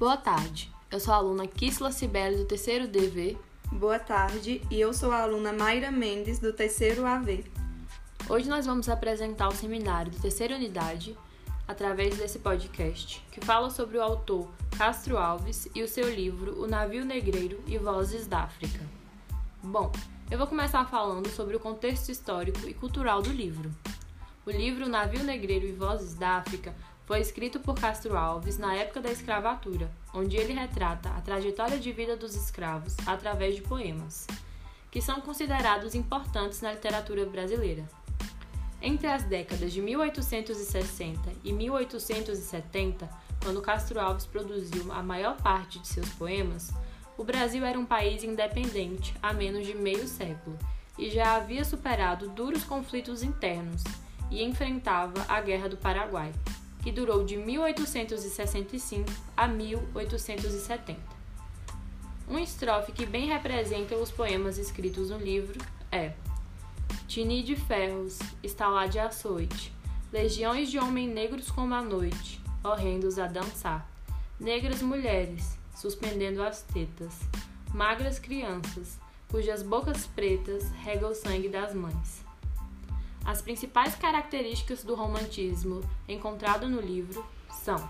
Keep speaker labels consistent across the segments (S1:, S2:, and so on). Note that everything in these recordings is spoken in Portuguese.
S1: Boa tarde, eu sou a aluna Kisla Cibele do terceiro DV.
S2: Boa tarde, e eu sou a aluna Mayra Mendes do terceiro AV.
S1: Hoje nós vamos apresentar o seminário do terceira unidade através desse podcast, que fala sobre o autor Castro Alves e o seu livro O Navio Negreiro e Vozes da África. Bom, eu vou começar falando sobre o contexto histórico e cultural do livro. O livro O Navio Negreiro e Vozes da África foi escrito por Castro Alves na época da escravatura, onde ele retrata a trajetória de vida dos escravos através de poemas, que são considerados importantes na literatura brasileira. Entre as décadas de 1860 e 1870, quando Castro Alves produziu a maior parte de seus poemas, o Brasil era um país independente há menos de meio século e já havia superado duros conflitos internos e enfrentava a Guerra do Paraguai, que durou de 1865 a 1870. Uma estrofe que bem representa os poemas escritos no livro é: Tini de ferros, estalar de açoite, legiões de homens negros como a noite, horrendos a dançar, negras mulheres, suspendendo as tetas, magras crianças, cujas bocas pretas regam o sangue das mães. As principais características do romantismo encontrado no livro são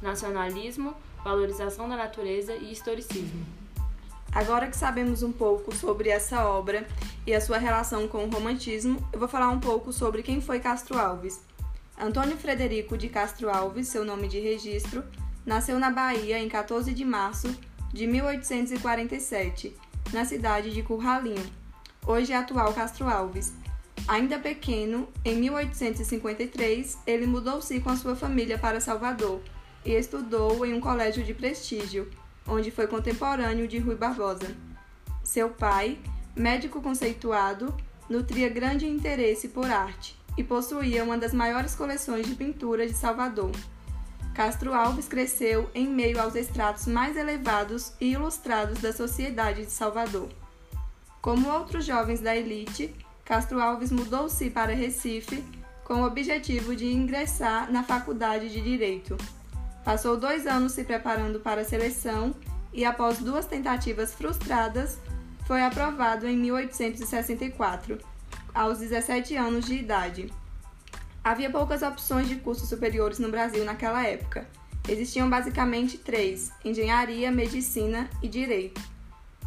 S1: nacionalismo, valorização da natureza e historicismo.
S2: Agora que sabemos um pouco sobre essa obra e a sua relação com o romantismo, eu vou falar um pouco sobre quem foi Castro Alves. Antônio Frederico de Castro Alves, seu nome de registro, nasceu na Bahia em 14 de março de 1847, na cidade de Curralinho, hoje é atual Castro Alves. Ainda pequeno, em 1853, ele mudou-se com a sua família para Salvador e estudou em um colégio de prestígio, onde foi contemporâneo de Rui Barbosa. Seu pai, médico conceituado, nutria grande interesse por arte e possuía uma das maiores coleções de pintura de Salvador. Castro Alves cresceu em meio aos estratos mais elevados e ilustrados da sociedade de Salvador. Como outros jovens da elite, Castro Alves mudou-se para Recife com o objetivo de ingressar na Faculdade de Direito. Passou dois anos se preparando para a seleção e, após duas tentativas frustradas, foi aprovado em 1864, aos 17 anos de idade. Havia poucas opções de cursos superiores no Brasil naquela época. Existiam basicamente três: engenharia, medicina e direito.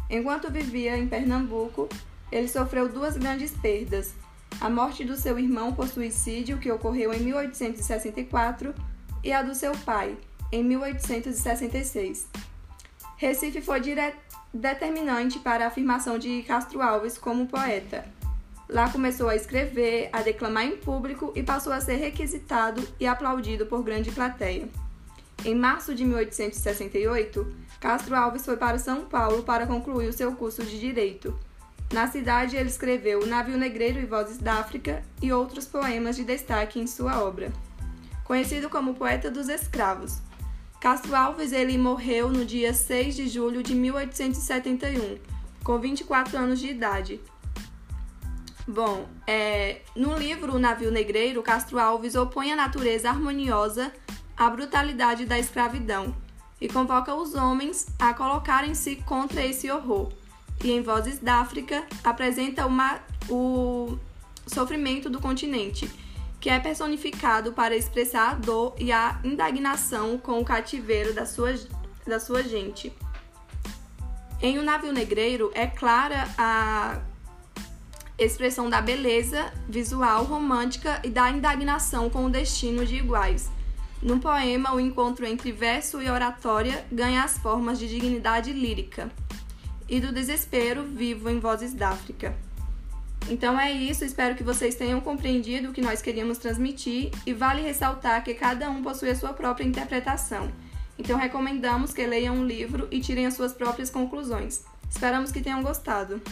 S2: Enquanto vivia em Pernambuco, ele sofreu duas grandes perdas: a morte do seu irmão por suicídio, que ocorreu em 1864, e a do seu pai, em 1866. Recife foi determinante para a afirmação de Castro Alves como poeta. Lá começou a escrever, a declamar em público e passou a ser requisitado e aplaudido por grande plateia. Em março de 1868, Castro Alves foi para São Paulo para concluir o seu curso de Direito. Na cidade, ele escreveu O Navio Negreiro e Vozes da África e outros poemas de destaque em sua obra. Conhecido como poeta dos escravos, Castro Alves ele morreu no dia 6 de julho de 1871, com 24 anos de idade. Bom, é, no livro O Navio Negreiro, Castro Alves opõe a natureza harmoniosa à brutalidade da escravidão e convoca os homens a colocarem-se contra esse horror e em Vozes da África apresenta uma, o sofrimento do continente, que é personificado para expressar a dor e a indignação com o cativeiro da sua, da sua gente. Em O Navio Negreiro é clara a expressão da beleza visual romântica e da indignação com o destino de iguais. No poema, o encontro entre verso e oratória ganha as formas de dignidade lírica e do desespero vivo em Vozes da África. Então é isso, espero que vocês tenham compreendido o que nós queríamos transmitir e vale ressaltar que cada um possui a sua própria interpretação. Então recomendamos que leiam um livro e tirem as suas próprias conclusões. Esperamos que tenham gostado.